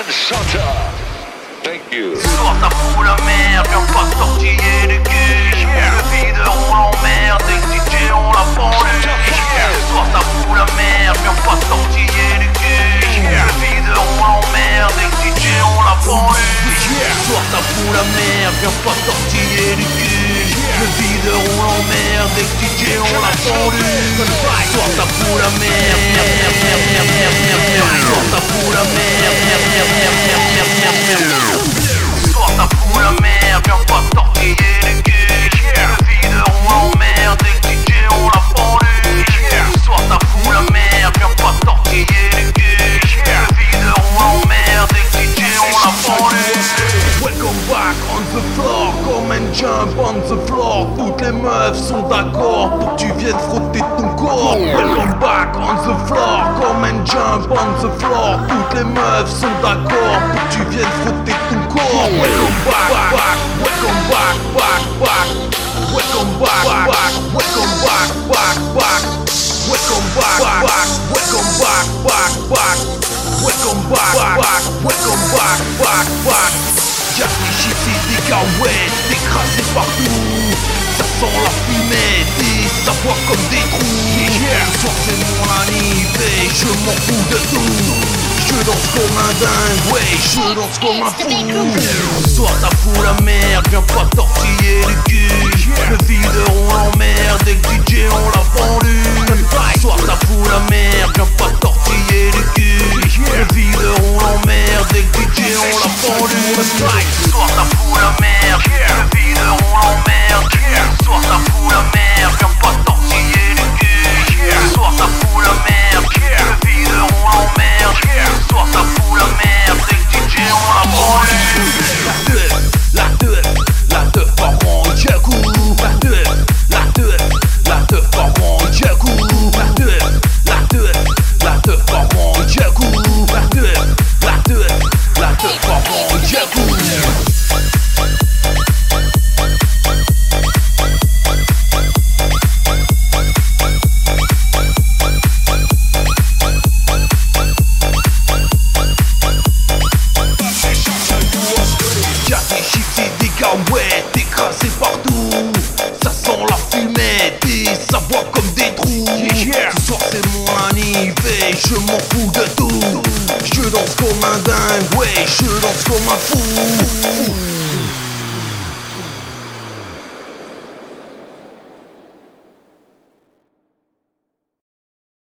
Thank you. Soir ça fout la merde, viens pas tortiller le cul Le vide on l'emmerde, et le DJ on l'a pendu Soir ça fout la merde, viens pas tortiller le cul Le vide on l'emmerde, et le DJ on l'a pendu Soir ça fout la merde, viens pas tortiller le cul Le vide on l'emmerde, et le DJ on l'a pendu Soir ça fout la merde, merde, merde, merde, the floor, come and jump on the floor Toutes les meufs sont d'accord pour que tu viennes frotter ton corps Welcome back on the floor, come and jump on the floor Toutes les meufs sont d'accord pour que tu viennes frotter ton corps Welcome back, back, welcome back, back, back Welcome back, back, welcome back, back, back Welcome back, back, welcome back, back, back Welcome back, back, welcome back, back, back Des shit, des écrasés partout. Ça sent la fumée, des savoirs comme des trous. Soir c'est mon anniversaire, je m'en fous de tout. Je danse comme un dingue, ouais, je danse comme un fou. Ce soir ça fout la merde, viens pas tortiller pendu Ce Y'a des chips et des cahuètes écrasés partout. Ça sent la fumée, des savoirs comme des trous. Ce soir c'est mon anniversaire, je m'en fous de tout. Je danse comme un dingue, ouais, je danse comme un fou